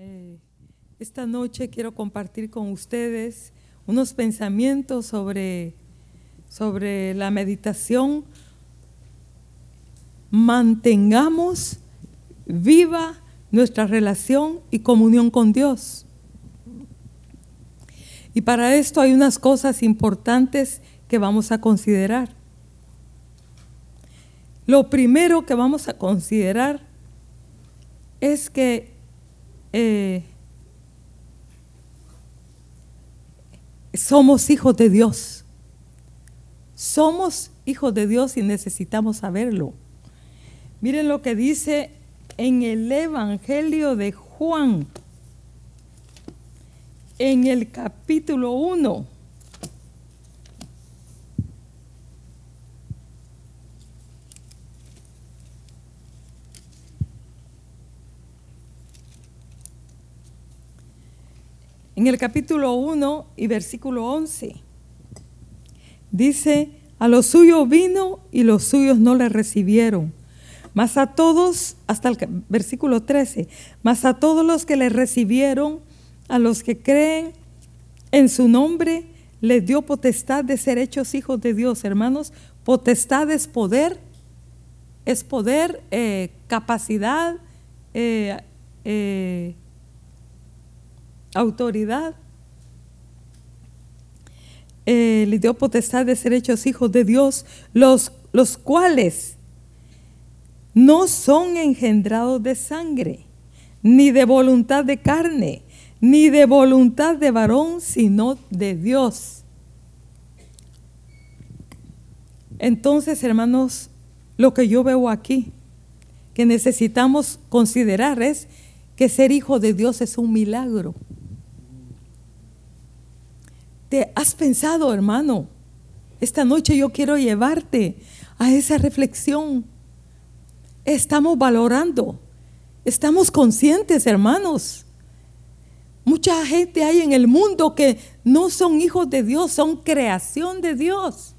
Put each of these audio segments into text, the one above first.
Eh, esta noche quiero compartir con ustedes unos pensamientos sobre, sobre la meditación. Mantengamos viva nuestra relación y comunión con Dios. Y para esto hay unas cosas importantes que vamos a considerar. Lo primero que vamos a considerar es que eh, somos hijos de Dios. Somos hijos de Dios y necesitamos saberlo. Miren lo que dice en el Evangelio de Juan, en el capítulo 1. En el capítulo 1 y versículo 11 dice, a los suyos vino y los suyos no le recibieron. Mas a todos, hasta el versículo 13, mas a todos los que le recibieron, a los que creen en su nombre, les dio potestad de ser hechos hijos de Dios. Hermanos, potestad es poder, es poder, eh, capacidad, eh, eh, autoridad. Eh, le potestad de ser hechos hijos de Dios, los, los cuales no son engendrados de sangre, ni de voluntad de carne, ni de voluntad de varón, sino de Dios. Entonces, hermanos, lo que yo veo aquí, que necesitamos considerar es que ser hijo de Dios es un milagro. ¿Te has pensado, hermano? Esta noche yo quiero llevarte a esa reflexión. Estamos valorando, estamos conscientes, hermanos. Mucha gente hay en el mundo que no son hijos de Dios, son creación de Dios.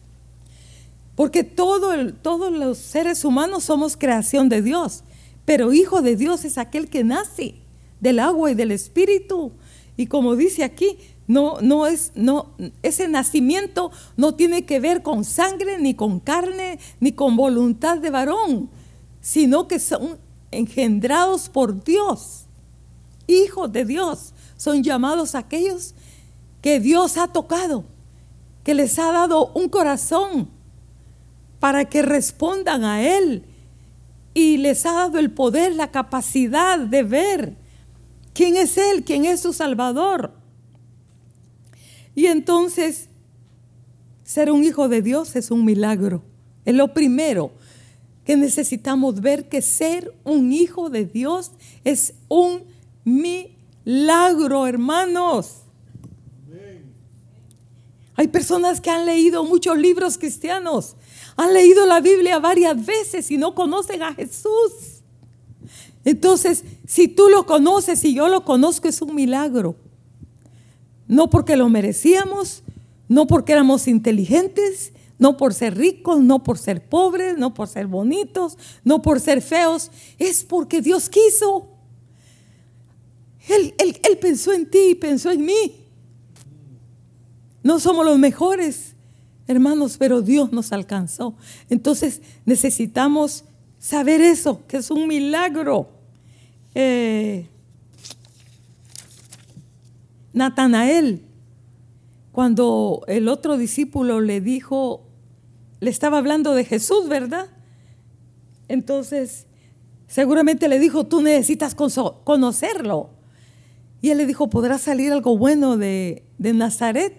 Porque todo todos los seres humanos somos creación de Dios. Pero hijo de Dios es aquel que nace del agua y del espíritu. Y como dice aquí, no, no es, no, ese nacimiento no tiene que ver con sangre, ni con carne, ni con voluntad de varón, sino que son engendrados por Dios, hijos de Dios. Son llamados aquellos que Dios ha tocado, que les ha dado un corazón para que respondan a Él y les ha dado el poder, la capacidad de ver quién es Él, quién es su Salvador. Y entonces, ser un hijo de Dios es un milagro. Es lo primero que necesitamos ver que ser un hijo de Dios es un milagro, hermanos. Hay personas que han leído muchos libros cristianos, han leído la Biblia varias veces y no conocen a Jesús. Entonces, si tú lo conoces y yo lo conozco, es un milagro. No porque lo merecíamos, no porque éramos inteligentes, no por ser ricos, no por ser pobres, no por ser bonitos, no por ser feos, es porque Dios quiso. Él, pensó en ti y pensó en mí. No somos los mejores, hermanos, pero Dios nos alcanzó. Entonces necesitamos saber eso, que es un milagro. Eh, Natanael, cuando el otro discípulo le dijo, le estaba hablando de Jesús, ¿verdad? Entonces, seguramente le dijo, tú necesitas conocerlo. Y él le dijo, podrá salir algo bueno de, de Nazaret.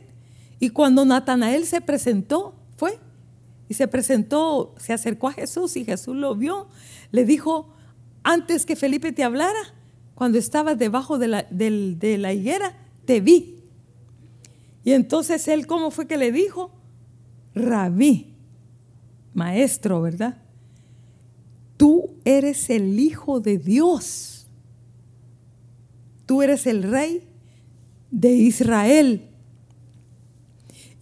Y cuando Natanael se presentó, fue, y se presentó, se acercó a Jesús y Jesús lo vio, le dijo, antes que Felipe te hablara, cuando estabas debajo de la, de la higuera, te vi. Y entonces él, ¿cómo fue que le dijo? Rabí, maestro, ¿verdad? Tú eres el Hijo de Dios. Tú eres el Rey de Israel.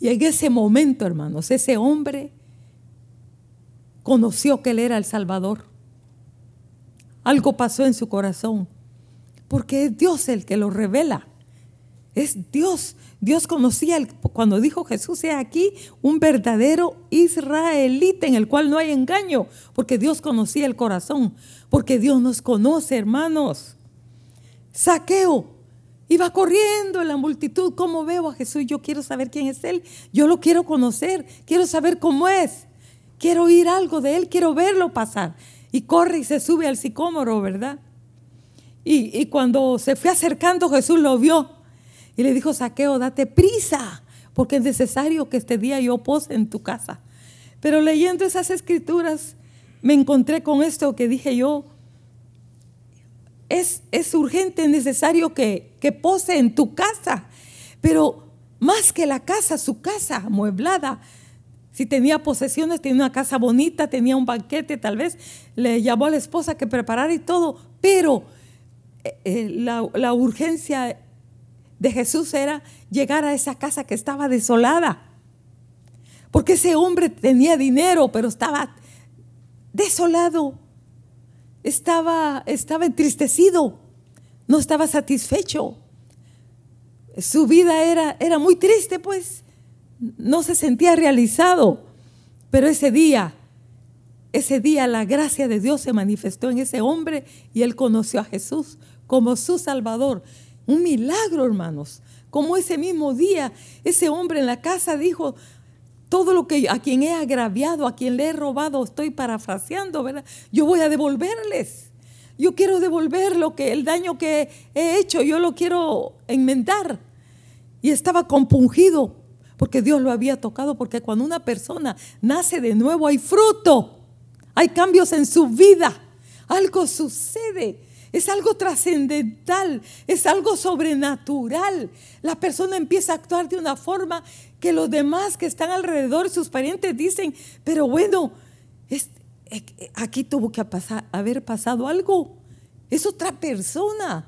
Y en ese momento, hermanos, ese hombre conoció que él era el Salvador. Algo pasó en su corazón. porque es Dios el que lo revela. Es Dios. Dios conocía cuando dijo Jesús, sea aquí un verdadero israelita en el cual no hay engaño, porque Dios conocía el corazón, porque Dios nos conoce, hermanos. Saqueo iba corriendo en la multitud. ¿Cómo veo a Jesús? Yo quiero saber quién es Él. Yo lo quiero conocer. Quiero saber cómo es. Quiero oír algo de Él. Quiero verlo pasar. Y corre y se sube al sicómoro, ¿verdad? Y, y cuando se fue acercando, Jesús lo vio y le dijo, Saqueo, date prisa, porque es necesario que este día yo pose en tu casa. Pero leyendo esas escrituras, me encontré con esto que dije yo, es, es urgente, necesario que, que pose en tu casa. Pero más que la casa, su casa amueblada. Si tenía posesiones, tenía una casa bonita, tenía un banquete, tal vez le llamó a la esposa que preparara y todo. Pero eh, eh, la, la urgencia de Jesús era llegar a esa casa que estaba desolada. Porque ese hombre tenía dinero, pero estaba desolado. Estaba, estaba entristecido. No estaba satisfecho. Su vida era, era muy triste, pues. No se sentía realizado. Pero ese día, ese día la gracia de Dios se manifestó en ese hombre y él conoció a Jesús como su Salvador. Un milagro, hermanos. Como ese mismo día, ese hombre en la casa dijo, todo lo que a quien he agraviado, a quien le he robado, estoy parafraseando, ¿verdad? Yo voy a devolverles. Yo quiero devolver lo que el daño que he hecho, yo lo quiero enmendar. Y estaba compungido porque Dios lo había tocado, porque cuando una persona nace de nuevo hay fruto, hay cambios en su vida, algo sucede. Es algo trascendental, es algo sobrenatural. La persona empieza a actuar de una forma que los demás que están alrededor, sus parientes, dicen, pero bueno, es, eh, aquí tuvo que pasar, haber pasado algo. Es otra persona.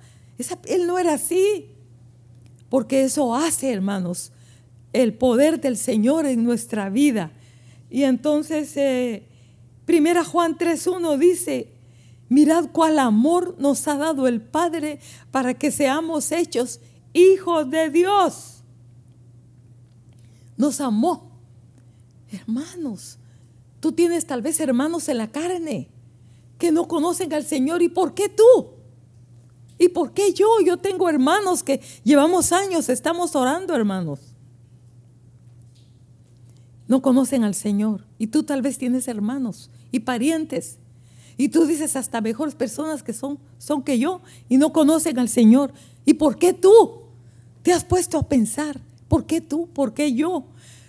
él no era así. Porque eso hace, hermanos, el poder del Señor en nuestra vida. Y entonces, eh, Primera Juan 3.1 dice, Mirad cuál amor nos ha dado el Padre para que seamos hechos hijos de Dios. Nos amó. Hermanos, tú tienes tal vez hermanos en la carne que no conocen al Señor. ¿Y por qué tú? ¿Y por qué yo? Yo tengo hermanos que llevamos años, estamos orando, hermanos. No conocen al Señor. Y tú tal vez tienes hermanos y parientes y tú dices hasta mejores personas que son, son que yo y no conocen al Señor. ¿Y por qué tú? Te has puesto a pensar, ¿por qué tú? ¿Por qué yo?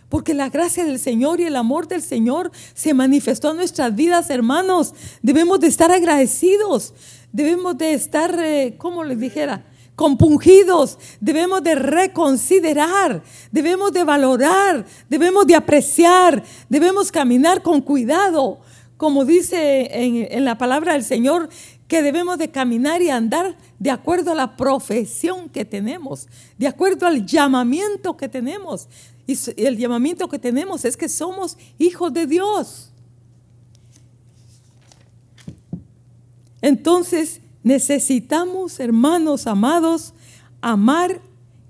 Porque la gracia del Señor y el amor del Señor se manifestó en nuestras vidas, hermanos. Debemos de estar agradecidos. Debemos de estar, eh, ¿cómo les dijera? compungidos, debemos de reconsiderar, debemos de valorar, debemos de apreciar, debemos caminar con cuidado, como dice en, la palabra del Señor, que debemos de caminar y andar de acuerdo a la profesión que tenemos, de acuerdo al llamamiento que tenemos. Y el llamamiento que tenemos es que somos hijos de Dios. Entonces necesitamos, hermanos amados, amar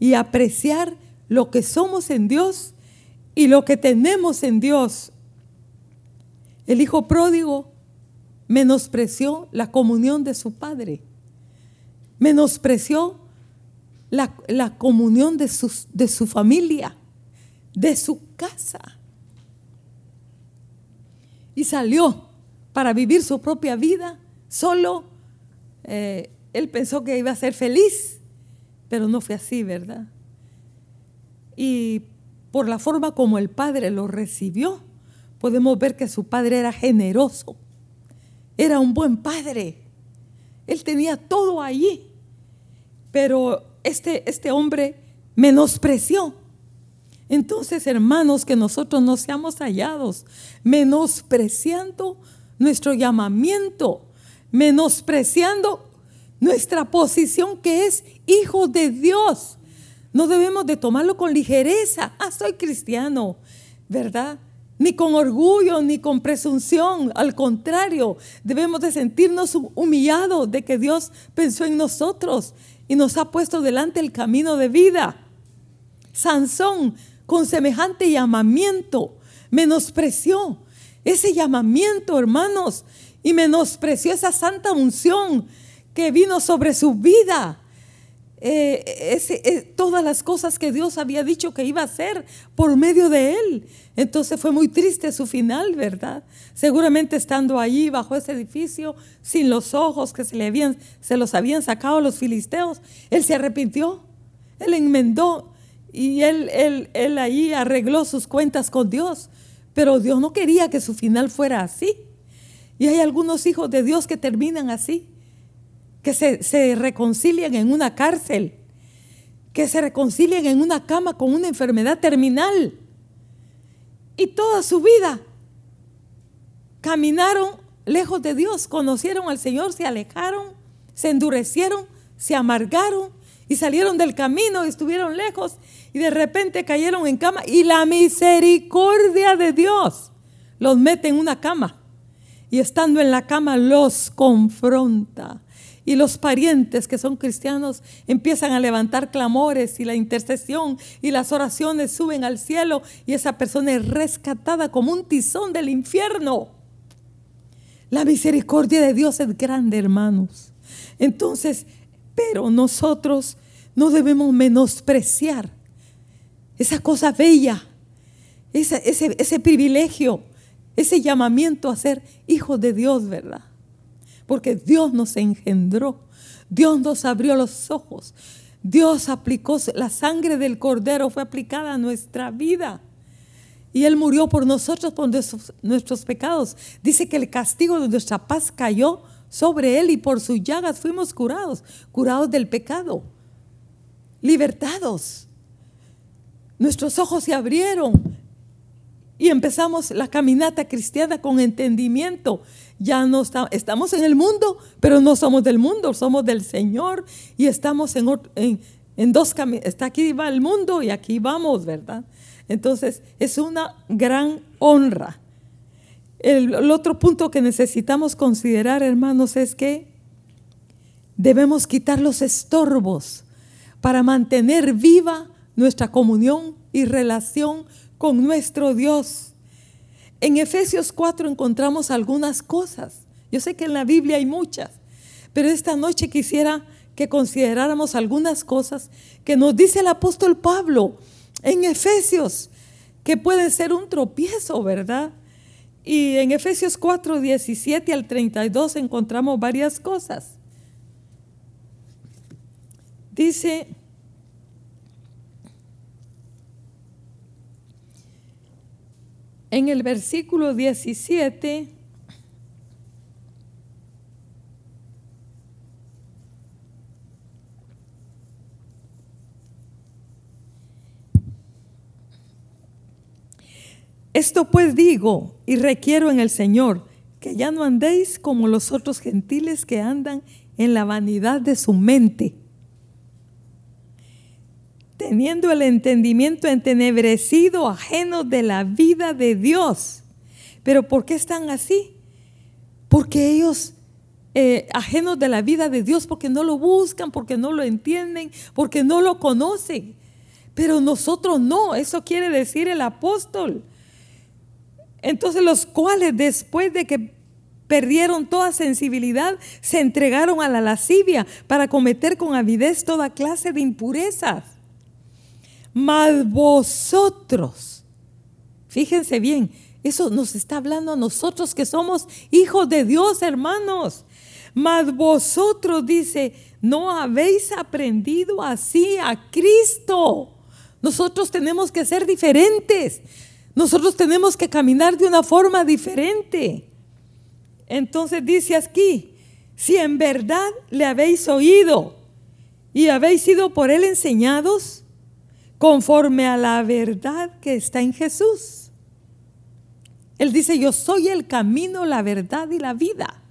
y apreciar lo que somos en Dios y lo que tenemos en Dios. El hijo pródigo menospreció la comunión de su padre, menospreció la, comunión de, de su familia, de su casa. Y salió para vivir su propia vida solo. Eh, él pensó que iba a ser feliz, pero no fue así, ¿verdad? Y por la forma como el padre lo recibió, podemos ver que su padre era generoso, era un buen padre, él tenía todo allí, pero este, este hombre menospreció. Entonces, hermanos, que nosotros no seamos hallados menospreciando nuestro llamamiento, menospreciando nuestra posición que es hijo de Dios. No debemos de tomarlo con ligereza. Ah, soy cristiano, ¿verdad? Ni con orgullo, ni con presunción. Al contrario, debemos de sentirnos humillados de que Dios pensó en nosotros y nos ha puesto delante el camino de vida. Sansón, con semejante llamamiento, menospreció ese llamamiento, hermanos, y menospreció esa santa unción que vino sobre su vida. Eh, eh, todas las cosas que Dios había dicho que iba a hacer por medio de él. Entonces fue muy triste su final, ¿verdad? Seguramente estando allí bajo ese edificio, sin los ojos que se, le habían, se los habían sacado los filisteos, él se arrepintió, él enmendó y él, él, él allí arregló sus cuentas con Dios. Pero Dios no quería que su final fuera así. Y hay algunos hijos de Dios que terminan así que se, reconcilien en una cárcel, que se reconcilien en una cama con una enfermedad terminal. Y toda su vida caminaron lejos de Dios, conocieron al Señor, se alejaron, se endurecieron, se amargaron y salieron del camino y estuvieron lejos y de repente cayeron en cama y la misericordia de Dios los mete en una cama y estando en la cama los confronta y los parientes que son cristianos empiezan a levantar clamores y la intercesión y las oraciones suben al cielo y esa persona es rescatada como un tizón del infierno. La misericordia de Dios es grande, hermanos. Entonces, pero nosotros no debemos menospreciar esa cosa bella, ese, ese privilegio, ese llamamiento a ser hijos de Dios, ¿verdad? Porque Dios nos engendró, Dios nos abrió los ojos, Dios aplicó, la sangre del cordero fue aplicada a nuestra vida. Y Él murió por nosotros, por nuestros, pecados. Dice que el castigo de nuestra paz cayó sobre Él y por sus llagas fuimos curados, curados del pecado, libertados. Nuestros ojos se abrieron y empezamos la caminata cristiana con entendimiento ya no estamos en el mundo, pero no somos del mundo, somos del Señor y estamos en, en, dos caminos. Está aquí va el mundo y aquí vamos, ¿verdad? Entonces es una gran honra. El otro punto que necesitamos considerar, hermanos, es que debemos quitar los estorbos para mantener viva nuestra comunión y relación con nuestro Dios. En Efesios 4 encontramos algunas cosas. Yo sé que en la Biblia hay muchas, pero esta noche quisiera que consideráramos algunas cosas que nos dice el apóstol Pablo en Efesios, que pueden ser un tropiezo, ¿verdad? Y en Efesios 4, 17 al 32 encontramos varias cosas. Dice, en el versículo 17, Esto pues digo y requiero en el Señor, que ya no andéis como los otros gentiles que andan en la vanidad de su mente teniendo el entendimiento entenebrecido, ajeno de la vida de Dios. Pero ¿por qué están así? Porque ellos, eh, ajenos de la vida de Dios, porque no lo buscan, porque no lo entienden, porque no lo conocen. Pero nosotros no, eso quiere decir el apóstol. Entonces los cuales después de que perdieron toda sensibilidad, se entregaron a la lascivia para cometer con avidez toda clase de impurezas. Mas vosotros, fíjense bien, eso nos está hablando a nosotros que somos hijos de Dios, hermanos. Mas vosotros, dice, no habéis aprendido así a Cristo. Nosotros tenemos que ser diferentes. Nosotros tenemos que caminar de una forma diferente. Entonces dice aquí, si en verdad le habéis oído y habéis sido por él enseñados, conforme a la verdad que está en Jesús. Él dice, yo soy el camino, la verdad y la vida.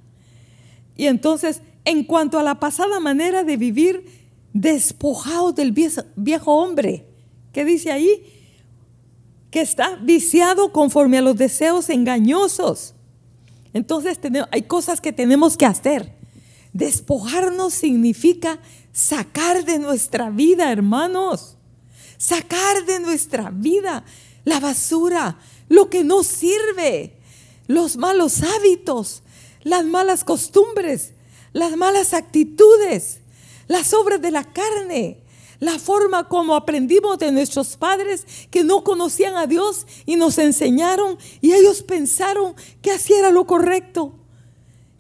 Y entonces, en cuanto a la pasada manera de vivir, despojado del viejo hombre, ¿qué dice ahí? que está viciado conforme a los deseos engañosos. Entonces hay cosas que tenemos que hacer. Despojarnos significa sacar de nuestra vida, hermanos. Sacar de nuestra vida la basura, lo que no sirve, los malos hábitos, las malas costumbres, las malas actitudes, las obras de la carne, la forma como aprendimos de nuestros padres que no conocían a Dios y nos enseñaron y ellos pensaron que así era lo correcto.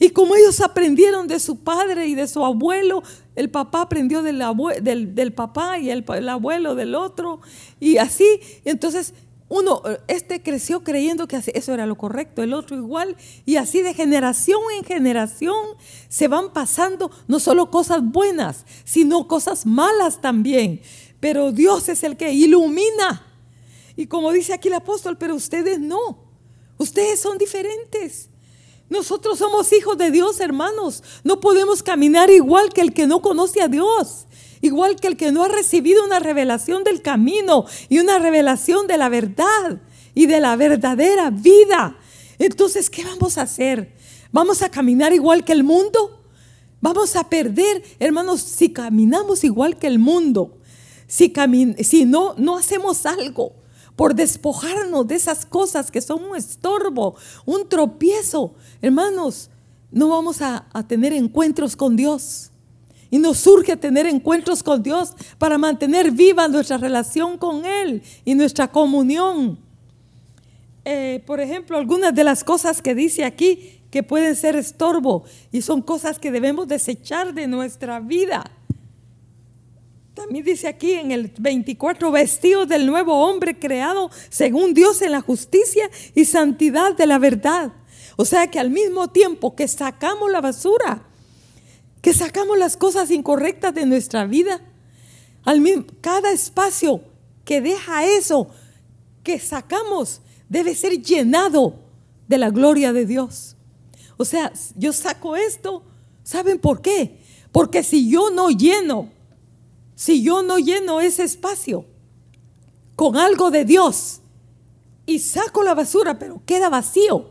Y como ellos aprendieron de su padre y de su abuelo, el papá aprendió del, del, papá y el, el, abuelo del otro, y así, entonces uno, este creció creyendo que eso era lo correcto, el otro igual, y así de generación en generación se van pasando no solo cosas buenas, sino cosas malas también. Pero Dios es el que ilumina. Y como dice aquí el apóstol, pero ustedes no, ustedes son diferentes. Nosotros somos hijos de Dios, hermanos. No podemos caminar igual que el que no conoce a Dios igual que el que no ha recibido una revelación del camino y una revelación de la verdad y de la verdadera vida. Entonces, ¿qué vamos a hacer? ¿Vamos a caminar igual que el mundo? Vamos a perder, hermanos, si caminamos igual que el mundo, si, si no, no hacemos algo por despojarnos de esas cosas que son un estorbo, un tropiezo, hermanos, no vamos a tener encuentros con Dios. Y nos surge tener encuentros con Dios para mantener viva nuestra relación con Él y nuestra comunión. Eh, por ejemplo, algunas de las cosas que dice aquí que pueden ser estorbo y son cosas que debemos desechar de nuestra vida. También dice aquí en el 24, vestidos del nuevo hombre creado según Dios en la justicia y santidad de la verdad. O sea que al mismo tiempo que sacamos la basura, que sacamos las cosas incorrectas de nuestra vida. Al cada espacio que deja eso, que sacamos, debe ser llenado de la gloria de Dios. O sea, yo saco esto, ¿saben por qué? Porque si yo no lleno, si yo no lleno ese espacio con algo de Dios y saco la basura, pero queda vacío,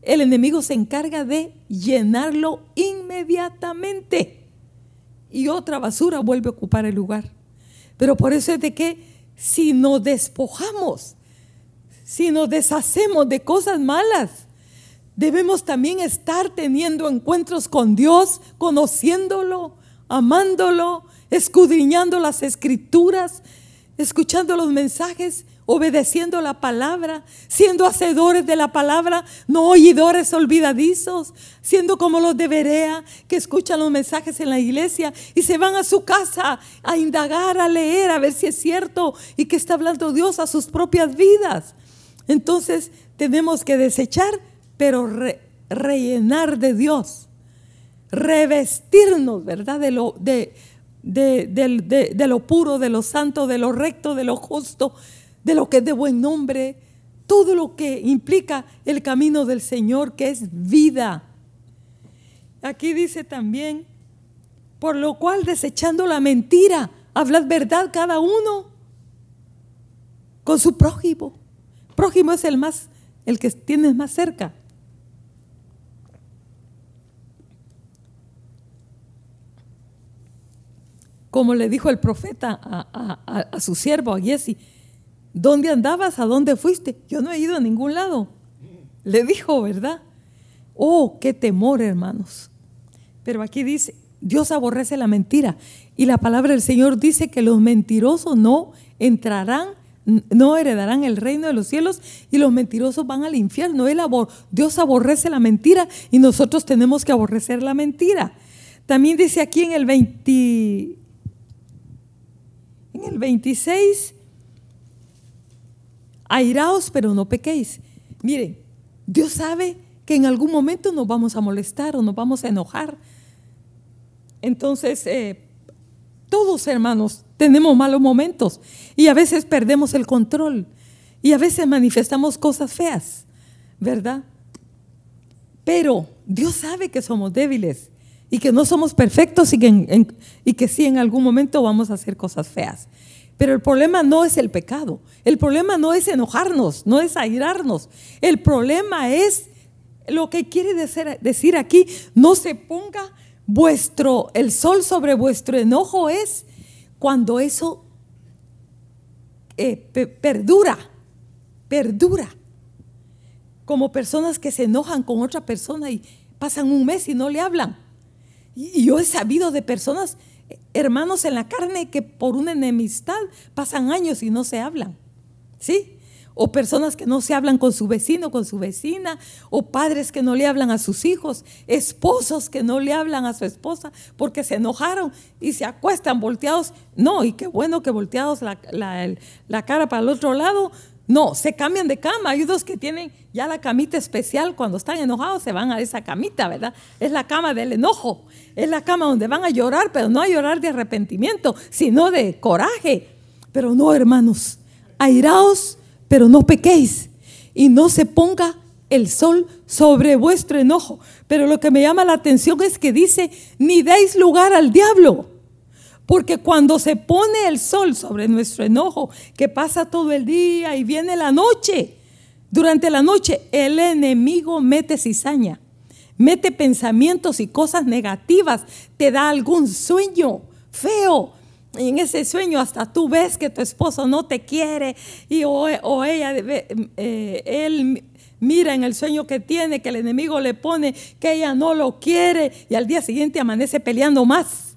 el enemigo se encarga de llenarlo inmediatamente y otra basura vuelve a ocupar el lugar. Pero por eso es de que si nos despojamos, si nos deshacemos de cosas malas, debemos también estar teniendo encuentros con Dios, conociéndolo, amándolo, escudriñando las escrituras, escuchando los mensajes obedeciendo la palabra, siendo hacedores de la palabra, no oidores olvidadizos, siendo como los de Berea, que escuchan los mensajes en la iglesia y se van a su casa a indagar, a leer, a ver si es cierto y que está hablando Dios a sus propias vidas. Entonces tenemos que desechar, pero rellenar de Dios, revestirnos, ¿verdad? De lo, de, de lo puro, de lo santo, de lo recto, de lo justo de lo que es de buen nombre, todo lo que implica el camino del Señor, que es vida. Aquí dice también, por lo cual desechando la mentira, hablad verdad cada uno con su prójimo. Prójimo es el más, el que tienes más cerca. Como le dijo el profeta a, su siervo, a Jesse, ¿Dónde andabas? ¿A dónde fuiste? Yo no he ido a ningún lado. Le dijo, ¿verdad? Oh, qué temor, hermanos. Pero aquí dice, Dios aborrece la mentira. Y la palabra del Señor dice que los mentirosos no entrarán, no heredarán el reino de los cielos y los mentirosos van al infierno. Dios aborrece la mentira y nosotros tenemos que aborrecer la mentira. También dice aquí en el 20, el 26, airaos, pero no pequéis. Miren, Dios sabe que en algún momento nos vamos a molestar o nos vamos a enojar. Entonces, eh, todos hermanos tenemos malos momentos y a veces perdemos el control y a veces manifestamos cosas feas, ¿verdad? Pero Dios sabe que somos débiles y que no somos perfectos y que, y que sí en algún momento vamos a hacer cosas feas. Pero el problema no es el pecado. El problema no es enojarnos, no es airarnos. El problema es lo que quiere decir aquí, no se ponga vuestro, el sol sobre vuestro enojo es cuando eso eh, perdura, perdura. Como personas que se enojan con otra persona y pasan un mes y no le hablan. Y yo he sabido de personas, hermanos en la carne, que por una enemistad pasan años y no se hablan. ¿Sí? o personas que no se hablan con su vecino, con su vecina, o padres que no le hablan a sus hijos, esposos que no le hablan a su esposa porque se enojaron y se acuestan volteados. No, y qué bueno que volteados la, cara para el otro lado. No, se cambian de cama. Hay dos que tienen ya la camita especial. Cuando están enojados se van a esa camita, ¿verdad? Es la cama del enojo. Es la cama donde van a llorar, pero no a llorar de arrepentimiento, sino de coraje. Pero no, hermanos, airaos pero no pequéis y no se ponga el sol sobre vuestro enojo. Pero lo que me llama la atención es que dice, ni deis lugar al diablo. Porque cuando se pone el sol sobre nuestro enojo, que pasa todo el día y viene la noche, durante la noche el enemigo mete cizaña, mete pensamientos y cosas negativas, te da algún sueño feo, y en ese sueño hasta tú ves que tu esposo no te quiere y o, ella, eh, él mira en el sueño que tiene que el enemigo le pone que ella no lo quiere y al día siguiente amanece peleando más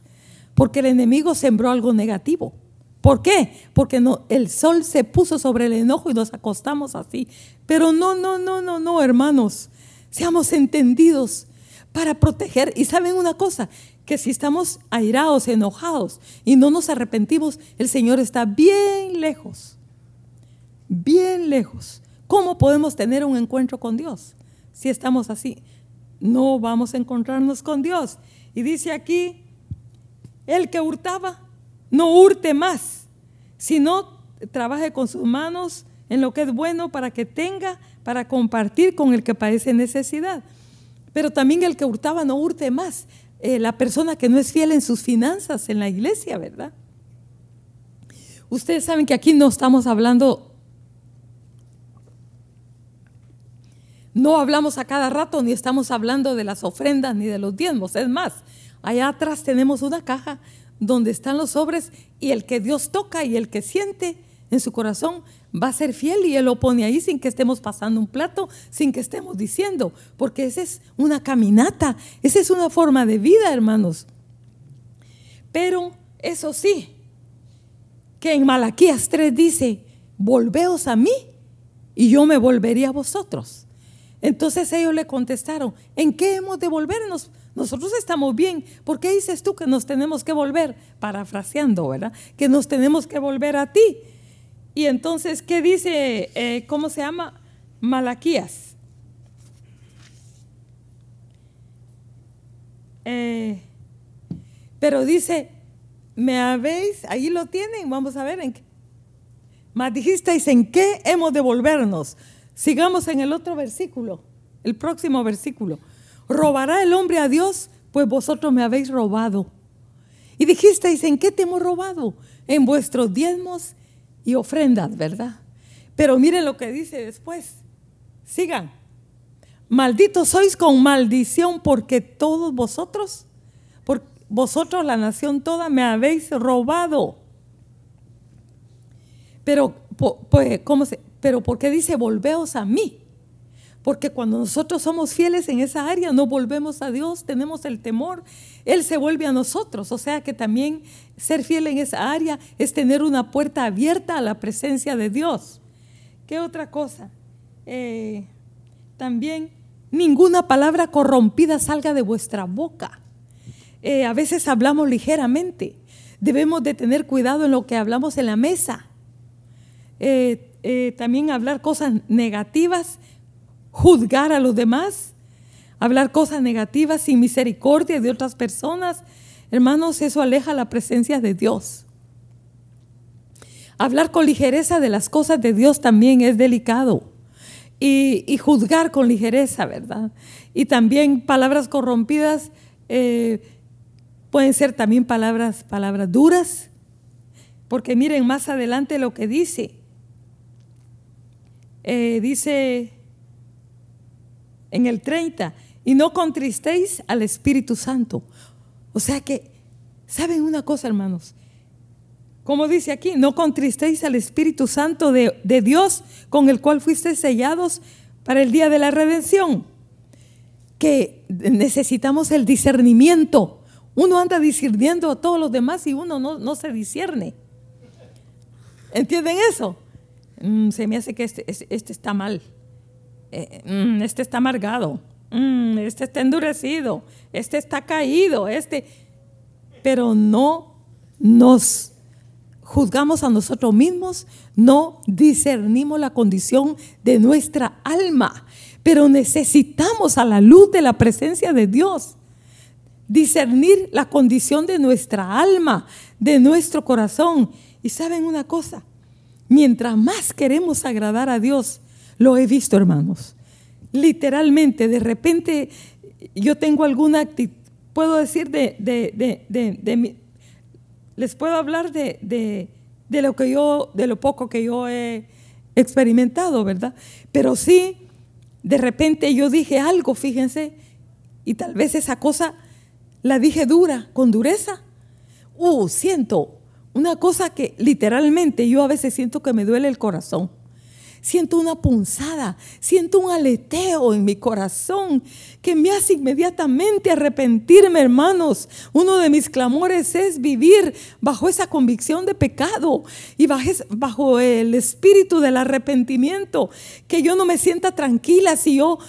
porque el enemigo sembró algo negativo. ¿Por qué? Porque no, el sol se puso sobre el enojo y nos acostamos así. Pero no, no, no, no, no, hermanos. Seamos entendidos para proteger. Y saben una cosa, que si estamos airados, enojados y no nos arrepentimos, el Señor está bien lejos, bien lejos. ¿Cómo podemos tener un encuentro con Dios si estamos así? No vamos a encontrarnos con Dios. Y dice aquí, el que hurtaba, no hurte más, sino trabaje con sus manos en lo que es bueno para que tenga, para compartir con el que padece necesidad. Pero también el que hurtaba no hurte más. Eh, la persona que no es fiel en sus finanzas en la iglesia, ¿verdad? Ustedes saben que aquí no estamos hablando, no hablamos a cada rato, ni estamos hablando de las ofrendas ni de los diezmos. Es más, allá atrás tenemos una caja donde están los sobres y el que Dios toca y el que siente en su corazón va a ser fiel y Él lo pone ahí sin que estemos pasando un plato, sin que estemos diciendo, porque esa es una caminata, esa es una forma de vida, hermanos. Pero eso sí, que en Malaquías 3 dice, volveos a mí y yo me volvería a vosotros. Entonces ellos le contestaron, ¿en qué hemos de volvernos? Nosotros estamos bien. ¿Por qué dices tú que nos tenemos que volver? Parafraseando, ¿verdad? Que nos tenemos que volver a ti. Y entonces, ¿qué dice? Eh, ¿Cómo se llama? Malaquías. Eh, pero dice, me habéis, ahí lo tienen, vamos a ver en qué. Más dijisteis en qué hemos de volvernos. Sigamos en el otro versículo, el próximo versículo. ¿Robará el hombre a Dios? Pues vosotros me habéis robado. Y dijisteis, ¿en qué te hemos robado? En vuestros diezmos y ofrendas, ¿verdad? Pero miren lo que dice después. Sigan. Malditos sois con maldición porque todos vosotros, por vosotros la nación toda me habéis robado. Pero, pues, ¿cómo se? Pero ¿por qué dice volveos a mí? Porque cuando nosotros somos fieles en esa área, no volvemos a Dios, tenemos el temor, Él se vuelve a nosotros. O sea que también ser fiel en esa área es tener una puerta abierta a la presencia de Dios. ¿Qué otra cosa? Eh, también ninguna palabra corrompida salga de vuestra boca. Eh, a veces hablamos ligeramente. Debemos de tener cuidado en lo que hablamos en la mesa. Eh, también hablar cosas negativas juzgar a los demás, hablar cosas negativas sin misericordia de otras personas. Hermanos, eso aleja la presencia de Dios. Hablar con ligereza de las cosas de Dios también es delicado. Y, juzgar con ligereza, ¿verdad? Y también palabras corrompidas eh, pueden ser también palabras, palabras duras, Porque miren más adelante lo que dice. Eh, dice en el 30, y no contristéis al Espíritu Santo. O sea que, ¿saben una cosa, hermanos? Como dice aquí, no contristéis al Espíritu Santo de, de Dios con el cual fuiste sellados para el día de la redención. Que necesitamos el discernimiento. Uno anda discerniendo a todos los demás y uno no, se discierne. ¿Entienden eso? Mm, se me hace que este, este está mal. Eh, mm, este está amargado. Mm, este está endurecido. Este está caído. Este. Pero no nos juzgamos a nosotros mismos, no discernimos la condición de nuestra alma, pero necesitamos a la luz de la presencia de Dios discernir la condición de nuestra alma, de nuestro corazón. Y saben una cosa, mientras más queremos agradar a Dios, lo he visto hermanos, literalmente, de repente yo tengo alguna actitud, puedo decir de, de, de, de les puedo hablar de, de, lo que yo, de lo poco que yo he experimentado, ¿verdad? Pero sí, de repente yo dije algo, fíjense, y tal vez esa cosa la dije dura, con dureza. Uh, siento una cosa que literalmente yo a veces siento que me duele el corazón siento una punzada, siento un aleteo en mi corazón que me hace inmediatamente arrepentirme, hermanos. Uno de mis clamores es vivir bajo esa convicción de pecado y bajo el espíritu del arrepentimiento, que yo no me sienta tranquila si yo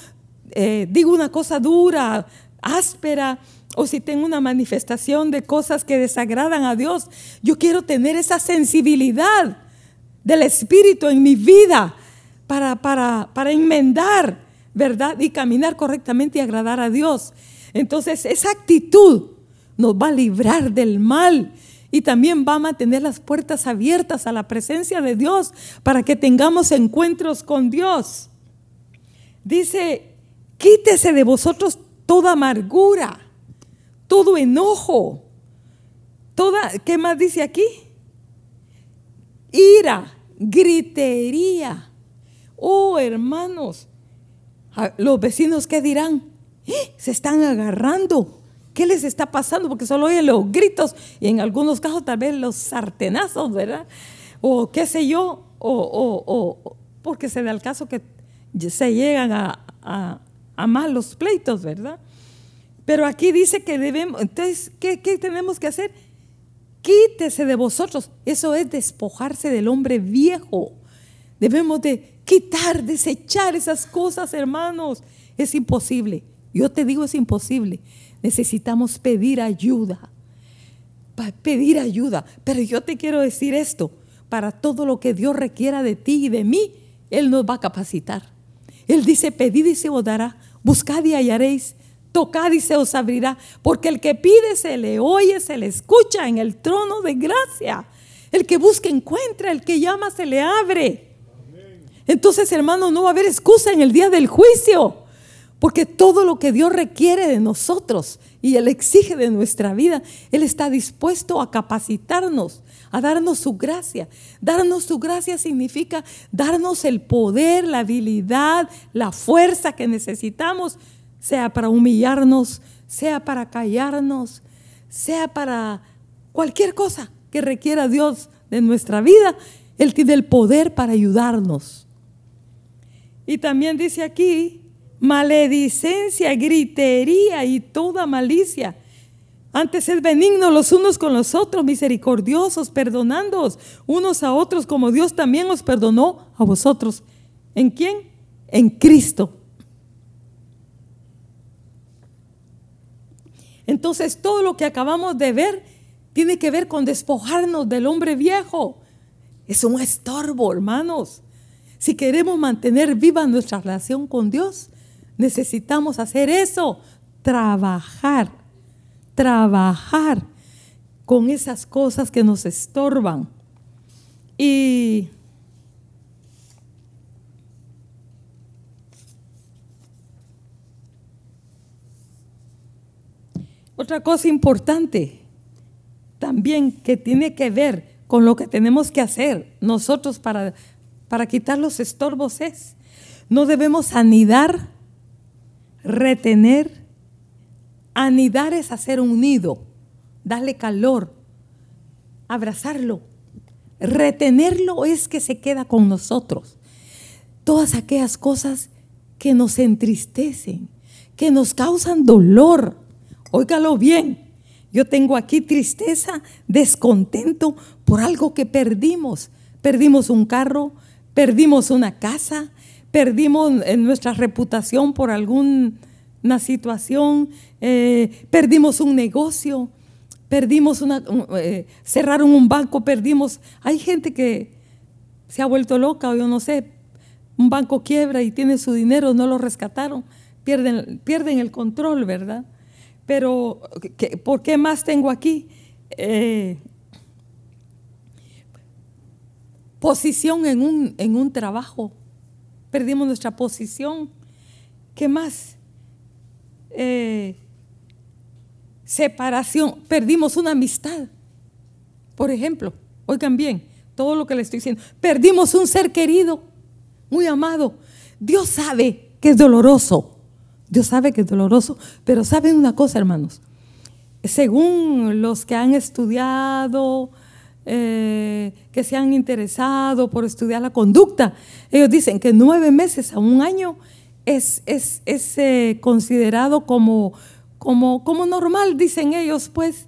eh, digo una cosa dura, áspera o si tengo una manifestación de cosas que desagradan a Dios. Yo quiero tener esa sensibilidad del Espíritu en mi vida para, para, para enmendar, ¿verdad? Y caminar correctamente y agradar a Dios. Entonces, esa actitud nos va a librar del mal y también va a mantener las puertas abiertas a la presencia de Dios para que tengamos encuentros con Dios. Dice, quítese de vosotros toda amargura, todo enojo, toda, ¿qué más dice aquí? ira, gritería. Oh, hermanos, los vecinos, ¿qué dirán? ¡Eh! Se están agarrando. ¿Qué les está pasando? Porque solo oyen los gritos y en algunos casos tal vez los sartenazos, ¿verdad? O qué sé yo, o, porque se da el caso que se llegan a, a, malos pleitos, ¿verdad? Pero aquí dice que debemos, entonces, ¿qué, ¿qué tenemos que hacer? quítese de vosotros. Eso es despojarse del hombre viejo. Debemos de quitar, desechar esas cosas, hermanos. Es imposible. Yo te digo, es imposible. Necesitamos pedir ayuda. pedir ayuda. Pero yo te quiero decir esto. Para todo lo que Dios requiera de ti y de mí, Él nos va a capacitar. Él dice, pedid y se os dará. Buscad y hallaréis tocad y se os abrirá, porque el que pide se le oye, se le escucha en el trono de gracia. El que busca encuentra, el que llama se le abre. Entonces, hermano, no va a haber excusa en el día del juicio, porque todo lo que Dios requiere de nosotros y Él exige de nuestra vida, Él está dispuesto a capacitarnos, a darnos su gracia. Darnos su gracia significa darnos el poder, la habilidad, la fuerza que necesitamos sea para humillarnos, sea para callarnos, sea para cualquier cosa que requiera Dios de nuestra vida, Él tiene el poder para ayudarnos. Y también dice aquí, maledicencia, gritería y toda malicia. Antes es benigno los unos con los otros, misericordiosos, perdonándoos unos a otros como Dios también os perdonó a vosotros. ¿En quién? En Cristo. Entonces todo lo que acabamos de ver tiene que ver con despojarnos del hombre viejo. Es un estorbo, hermanos. Si queremos mantener viva nuestra relación con Dios, necesitamos hacer eso, trabajar, trabajar con esas cosas que nos estorban. Y Otra cosa importante también que tiene que ver con lo que tenemos que hacer nosotros para, para quitar los estorbos es, no debemos anidar, retener. Anidar es hacer un nido, darle calor, abrazarlo. Retenerlo es que se queda con nosotros. Todas aquellas cosas que nos entristecen, que nos causan dolor. Óigalo bien. Yo tengo aquí tristeza, descontento por algo que perdimos. Perdimos un carro, perdimos una casa, perdimos nuestra reputación por alguna situación, eh, perdimos un negocio, perdimos una, eh, cerraron un banco, perdimos. Hay gente que se ha vuelto loca o yo no sé, un banco quiebra y tiene su dinero, no lo rescataron, pierden, pierden el control, ¿verdad? Pero, ¿por qué más tengo aquí? Eh, posición en un, en un trabajo. Perdimos nuestra posición. ¿Qué más? Eh, separación. Perdimos una amistad. Por ejemplo, oigan bien, todo lo que le estoy diciendo. Perdimos un ser querido, muy amado. Dios sabe que es doloroso. Dios sabe que es doloroso, pero saben una cosa, hermanos. Según los que han estudiado, eh, que se han interesado por estudiar la conducta, ellos dicen que nueve meses a un año es, es, eh, considerado como, como, como normal, dicen ellos, pues,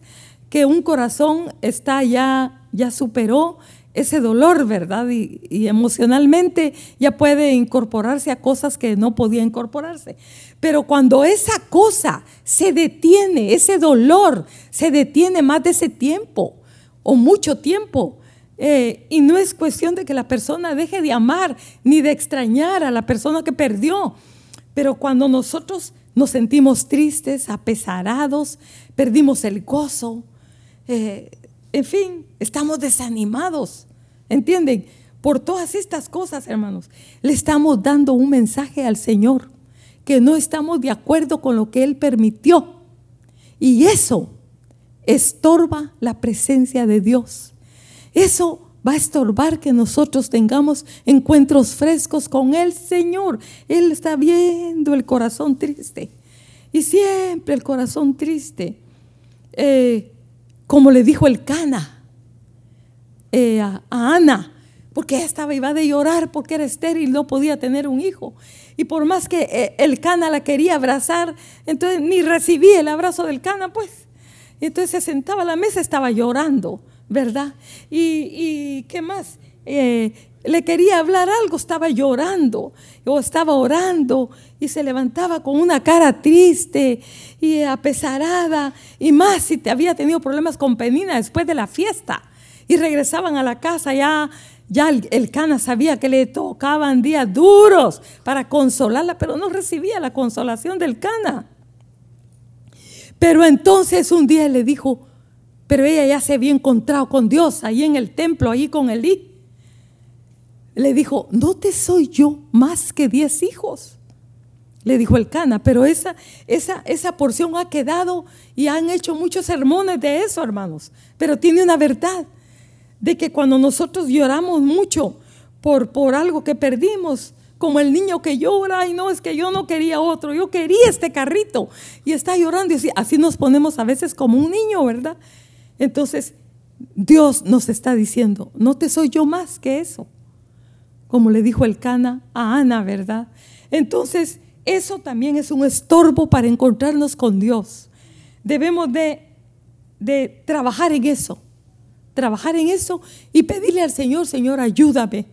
que un corazón está ya, ya superó ese dolor, ¿verdad? Y, emocionalmente ya puede incorporarse a cosas que no podía incorporarse. Pero cuando esa cosa se detiene, ese dolor se detiene más de ese tiempo o mucho tiempo, eh, y no es cuestión de que la persona deje de amar ni de extrañar a la persona que perdió, pero cuando nosotros nos sentimos tristes, apesarados, perdimos el gozo, eh, en fin, estamos desanimados, ¿entienden? Por todas estas cosas, hermanos, le estamos dando un mensaje al Señor, que no estamos de acuerdo con lo que Él permitió. Y eso estorba la presencia de Dios. Eso va a estorbar que nosotros tengamos encuentros frescos con el Señor. Él está viendo el corazón triste. Y siempre el corazón triste. Eh, como le dijo el Cana eh, a, Ana, porque estaba iba de llorar porque era estéril, no podía tener un hijo. Y por más que eh, el Cana la quería abrazar, entonces ni recibía el abrazo del Cana, pues. Entonces se sentaba a la mesa, estaba llorando, ¿verdad? Y, ¿qué más? Eh, le quería hablar algo, estaba llorando o estaba orando y se levantaba con una cara triste y apesarada y más si te había tenido problemas con Penina después de la fiesta y regresaban a la casa ya ya el, el, cana sabía que le tocaban días duros para consolarla, pero no recibía la consolación del cana. Pero entonces un día le dijo, pero ella ya se había encontrado con Dios ahí en el templo, ahí con Elí le dijo, no te soy yo más que diez hijos. Le dijo el Cana, pero esa, esa, esa porción ha quedado y han hecho muchos sermones de eso, hermanos. Pero tiene una verdad, de que cuando nosotros lloramos mucho por, por algo que perdimos, como el niño que llora, y no, es que yo no quería otro, yo quería este carrito, y está llorando, y así, nos ponemos a veces como un niño, ¿verdad? Entonces, Dios nos está diciendo, no te soy yo más que eso como le dijo el Cana a Ana, ¿verdad? Entonces, eso también es un estorbo para encontrarnos con Dios. Debemos de, de trabajar en eso, trabajar en eso y pedirle al Señor, Señor, ayúdame.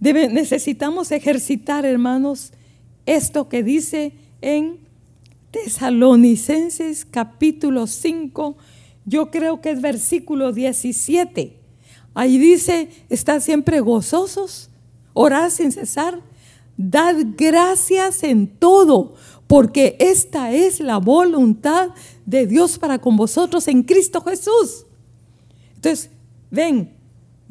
Necesitamos ejercitar, hermanos, esto que dice en Tesalonicenses capítulo 5, yo creo que es versículo 17. Ahí dice, están siempre gozosos, orad sin cesar, dad gracias en todo, porque esta es la voluntad de Dios para con vosotros en Cristo Jesús. Entonces, ven,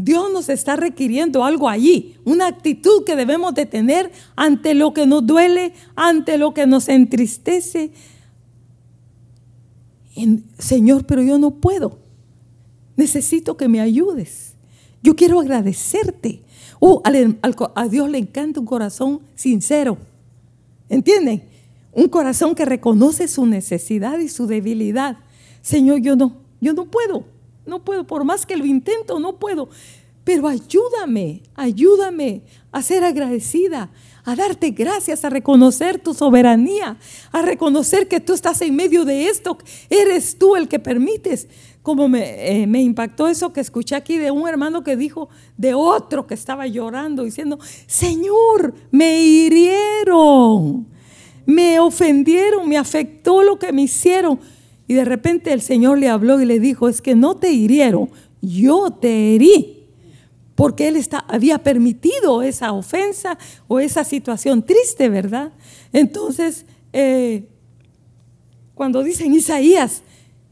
Dios nos está requiriendo algo allí, una actitud que debemos de tener ante lo que nos duele, ante lo que nos entristece. Señor, pero yo no puedo. necesito que me ayudes. Yo quiero agradecerte. Oh, a Dios le encanta un corazón sincero. ¿Entienden? Un corazón que reconoce su necesidad y su debilidad. Señor, yo no, yo no puedo, no puedo, por más que lo intento, no puedo. Pero ayúdame, ayúdame a ser agradecida, a darte gracias, a reconocer tu soberanía, a reconocer que tú estás en medio de esto, eres tú el que permites. Como me, eh, me, impactó eso que escuché aquí de un hermano que dijo de otro que estaba llorando, diciendo, Señor, me hirieron, me ofendieron, me afectó lo que me hicieron. Y de repente el Señor le habló y le dijo, es que no te hirieron, yo te herí porque él está, había permitido esa ofensa o esa situación triste, ¿verdad? Entonces, eh, cuando dicen Isaías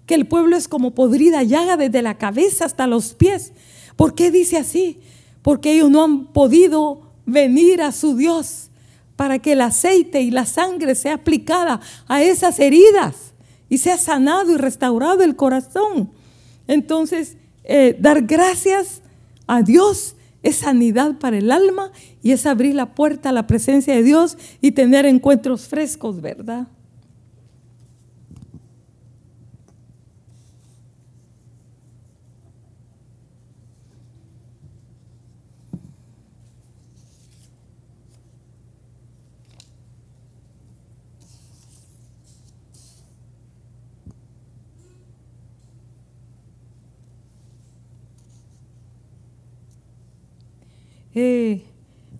que el pueblo es como podrida llaga desde la cabeza hasta los pies, ¿por qué dice así? Porque ellos no han podido venir a su Dios para que el aceite y la sangre sea aplicada a esas heridas y sea sanado y restaurado el corazón. Entonces, eh, dar gracias a Dios es sanidad para el alma y es abrir la puerta a la presencia de Dios y tener encuentros frescos, ¿verdad?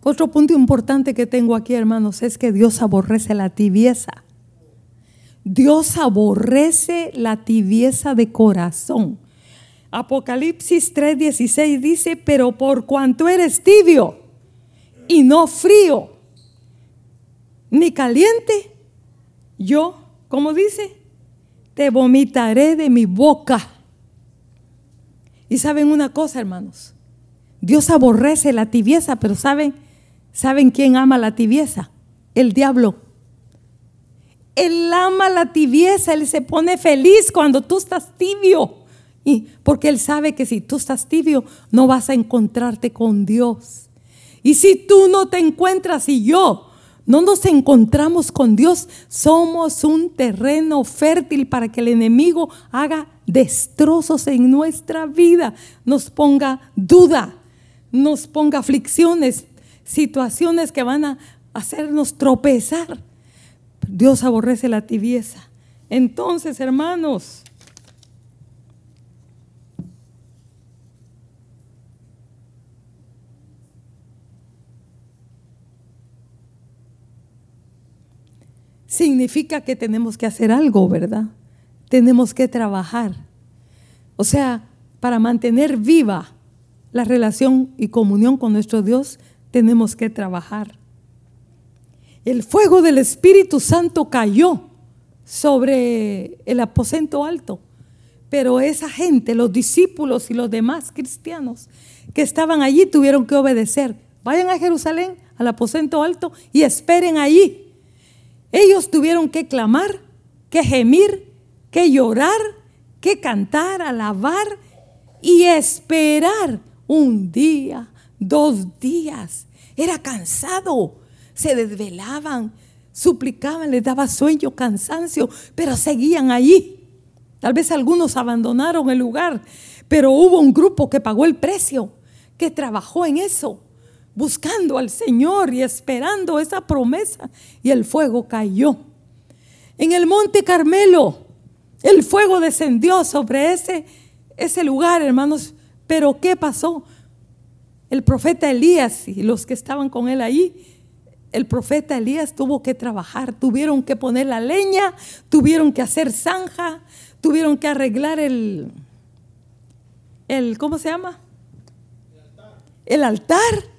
Otro punto importante que tengo aquí, hermanos, es que Dios aborrece la tibieza. Dios aborrece la tibieza de corazón. Apocalipsis 3:16 dice, pero por cuanto eres tibio y no frío, ni caliente, yo, como dice, te vomitaré de mi boca. Y saben una cosa, hermanos, Dios aborrece la tibieza, pero ¿saben? ¿Saben quién ama la tibieza? El diablo. Él ama la tibieza, él se pone feliz cuando tú estás tibio. Y porque él sabe que si tú estás tibio, no vas a encontrarte con Dios. Y si tú no te encuentras y yo no nos encontramos con Dios, somos un terreno fértil para que el enemigo haga destrozos en nuestra vida, nos ponga duda, nos ponga aflicciones, situaciones que van a hacernos tropezar. Dios aborrece la tibieza. Entonces, hermanos, significa que tenemos que hacer algo, ¿verdad? Tenemos que trabajar. O sea, para mantener viva la relación y comunión con nuestro Dios, tenemos que trabajar. El fuego del Espíritu Santo cayó sobre el aposento alto, pero esa gente, los discípulos y los demás cristianos que estaban allí tuvieron que obedecer. Vayan a Jerusalén, al aposento alto, y esperen allí. Ellos tuvieron que clamar, que gemir, que llorar, que cantar, alabar y esperar un día, dos días. Era cansado. Se desvelaban, suplicaban, les daba sueño, cansancio, pero seguían allí. Tal vez algunos abandonaron el lugar, pero hubo un grupo que pagó el precio, que trabajó en eso, buscando al Señor y esperando esa promesa. Y el fuego cayó. En el monte Carmelo, el fuego descendió sobre ese, ese lugar, hermanos. Pero ¿qué pasó? El profeta Elías y los que estaban con él ahí, el profeta Elías tuvo que trabajar, tuvieron que poner la leña, tuvieron que hacer zanja, tuvieron que arreglar el, el ¿cómo se llama? El altar. El altar.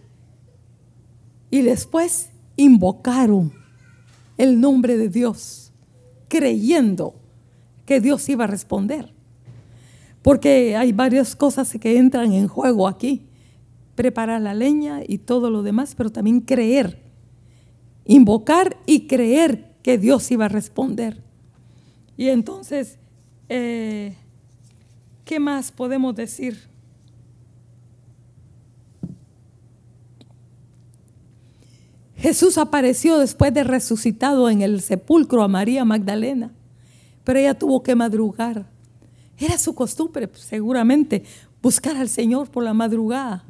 Y después invocaron el nombre de Dios, creyendo que Dios iba a responder. Porque hay varias cosas que entran en juego aquí. Preparar la leña y todo lo demás, pero también creer. Invocar y creer que Dios iba a responder. Y entonces, eh, ¿Qué más podemos decir? Jesús apareció después de resucitado en el sepulcro a María Magdalena, pero ella tuvo que madrugar. Era su costumbre, seguramente, buscar al Señor por la madrugada,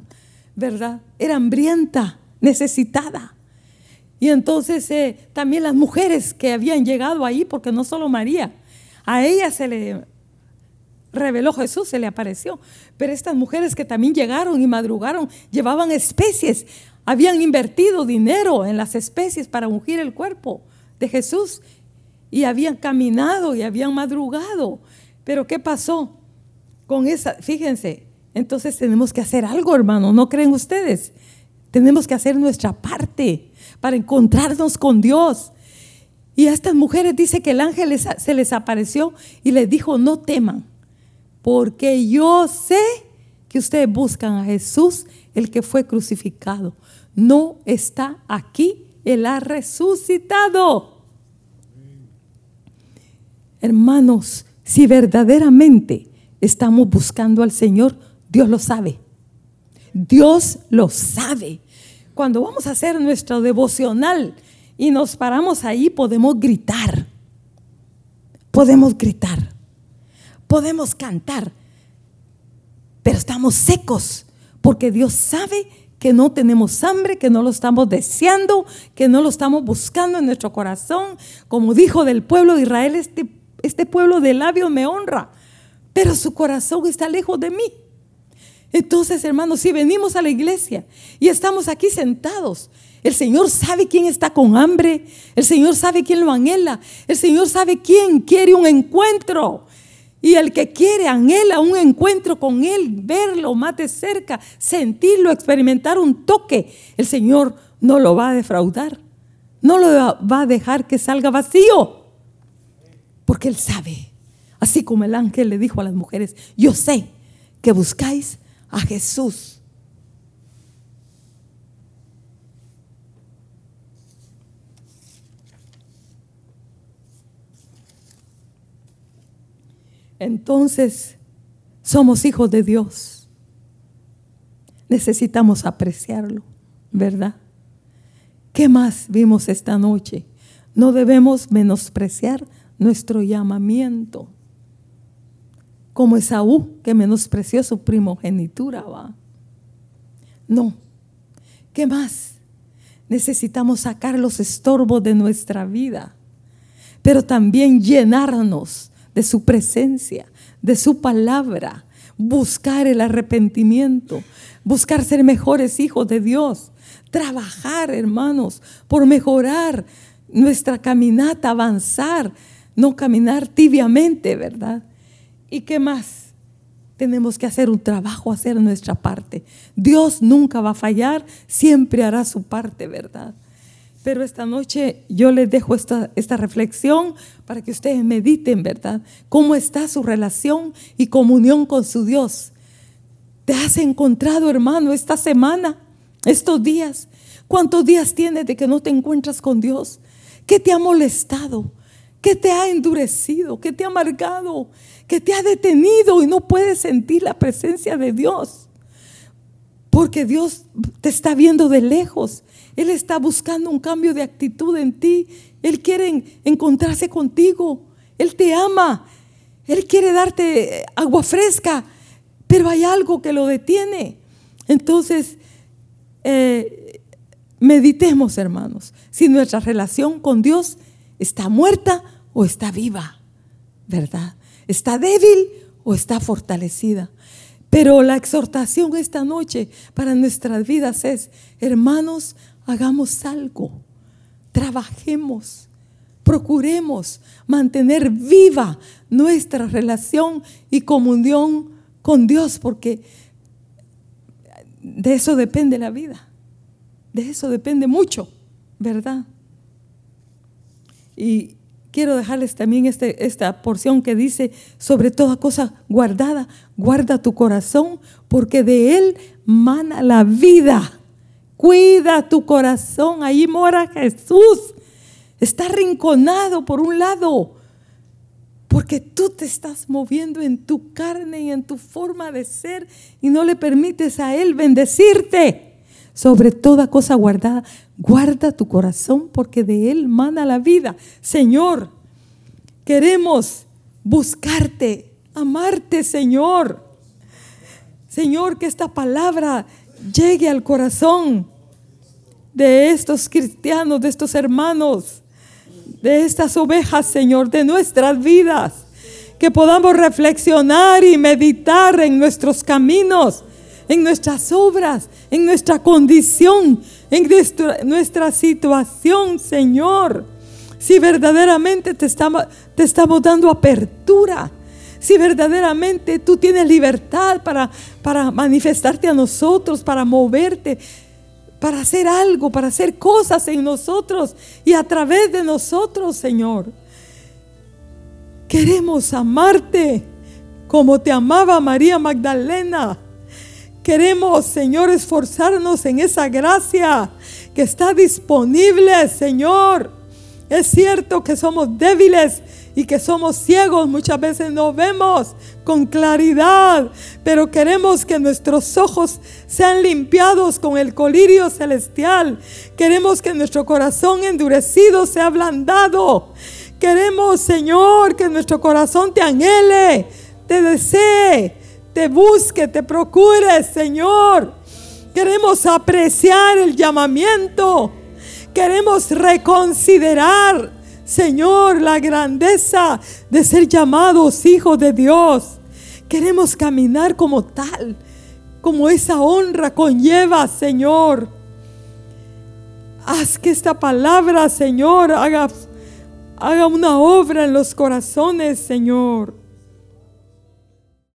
¿verdad? Era hambrienta, necesitada. Y entonces eh, también las mujeres que habían llegado ahí, porque no solo María, a ella se le reveló Jesús, se le apareció. Pero estas mujeres que también llegaron y madrugaron, llevaban especies, habían invertido dinero en las especies para ungir el cuerpo de Jesús y habían caminado y habían madrugado. Pero ¿qué pasó con esa? Fíjense, entonces tenemos que hacer algo, hermano, ¿no creen ustedes? Tenemos que hacer nuestra parte para encontrarnos con Dios. Y a estas mujeres dice que el ángel se les apareció y les dijo, no teman, porque yo sé que ustedes buscan a Jesús, el que fue crucificado. No está aquí, Él ha resucitado. Hermanos, si verdaderamente estamos buscando al Señor, Dios lo sabe. Dios lo sabe. Cuando vamos a hacer nuestro devocional y nos paramos ahí, podemos gritar. Podemos gritar. Podemos cantar. Pero estamos secos porque Dios sabe que no tenemos hambre, que no lo estamos deseando, que no lo estamos buscando en nuestro corazón. Como dijo del pueblo de Israel, este, este pueblo de labios me honra, pero su corazón está lejos de mí. Entonces, hermanos, si venimos a la iglesia y estamos aquí sentados, el Señor sabe quién está con hambre, el Señor sabe quién lo anhela, el Señor sabe quién quiere un encuentro. Y el que quiere, anhela un encuentro con Él, verlo más de cerca, sentirlo, experimentar un toque, el Señor no lo va a defraudar, no lo va a dejar que salga vacío, porque Él sabe, así como el ángel le dijo a las mujeres, yo sé que buscáis a Jesús. Entonces, somos hijos de Dios. Necesitamos apreciarlo, ¿verdad? ¿Qué más vimos esta noche? No debemos menospreciar nuestro llamamiento como Esaú, que menospreció su primogenitura, va. No. ¿Qué más? Necesitamos sacar los estorbos de nuestra vida, pero también llenarnos de su presencia, de su palabra, buscar el arrepentimiento, buscar ser mejores hijos de Dios, trabajar, hermanos, por mejorar nuestra caminata, avanzar, no caminar tibiamente, ¿verdad? ¿Y qué más? Tenemos que hacer un trabajo, hacer nuestra parte. Dios nunca va a fallar, siempre hará su parte, ¿verdad? Pero esta noche yo les dejo esta, esta reflexión para que ustedes mediten, ¿verdad? ¿Cómo está su relación y comunión con su Dios? ¿Te has encontrado, hermano, esta semana, estos días? ¿Cuántos días tienes de que no te encuentras con Dios? ¿Qué te ha molestado? ¿Qué te ha endurecido? ¿Qué te ha amargado? que te ha detenido y no puedes sentir la presencia de Dios. Porque Dios te está viendo de lejos. Él está buscando un cambio de actitud en ti. Él quiere encontrarse contigo. Él te ama. Él quiere darte agua fresca. Pero hay algo que lo detiene. Entonces, eh, meditemos, hermanos, si nuestra relación con Dios está muerta o está viva. ¿Verdad? ¿Está débil o está fortalecida? Pero la exhortación esta noche para nuestras vidas es, hermanos, hagamos algo, trabajemos, procuremos mantener viva nuestra relación y comunión con Dios, porque de eso depende la vida, de eso depende mucho, ¿verdad? Y quiero dejarles también este, esta porción que dice, sobre toda cosa guardada, guarda tu corazón, porque de él mana la vida. Cuida tu corazón, ahí mora Jesús. Está rinconado por un lado, Porque tú te estás moviendo en tu carne y en tu forma de ser y no le permites a Él bendecirte. Sobre toda cosa guardada, guarda tu corazón porque de Él mana la vida. Señor, queremos buscarte, amarte, Señor. Señor, que esta palabra llegue al corazón de estos cristianos, de estos hermanos de estas ovejas, Señor, de nuestras vidas. Que podamos reflexionar y meditar en nuestros caminos, en nuestras obras, en nuestra condición, en nuestra, situación, Señor. Si verdaderamente te estamos, te estamos dando apertura, si verdaderamente tú tienes libertad para, para manifestarte a nosotros, para moverte, para hacer algo, para hacer cosas en nosotros y a través de nosotros, Señor. Queremos amarte como te amaba María Magdalena. Queremos, Señor, esforzarnos en esa gracia que está disponible, Señor. Es cierto que somos débiles y que somos ciegos, muchas veces no vemos con claridad, pero queremos que nuestros ojos sean limpiados con el colirio celestial. Queremos que nuestro corazón endurecido sea ablandado. Queremos, Señor, que nuestro corazón te anhele, te desee, te busque, te procure, Señor. Queremos apreciar el llamamiento. Queremos reconsiderar Señor, la grandeza de ser llamados hijos de Dios. Queremos caminar como tal, como esa honra conlleva, Señor. Haz que esta palabra, Señor, haga, haga una obra en los corazones, Señor.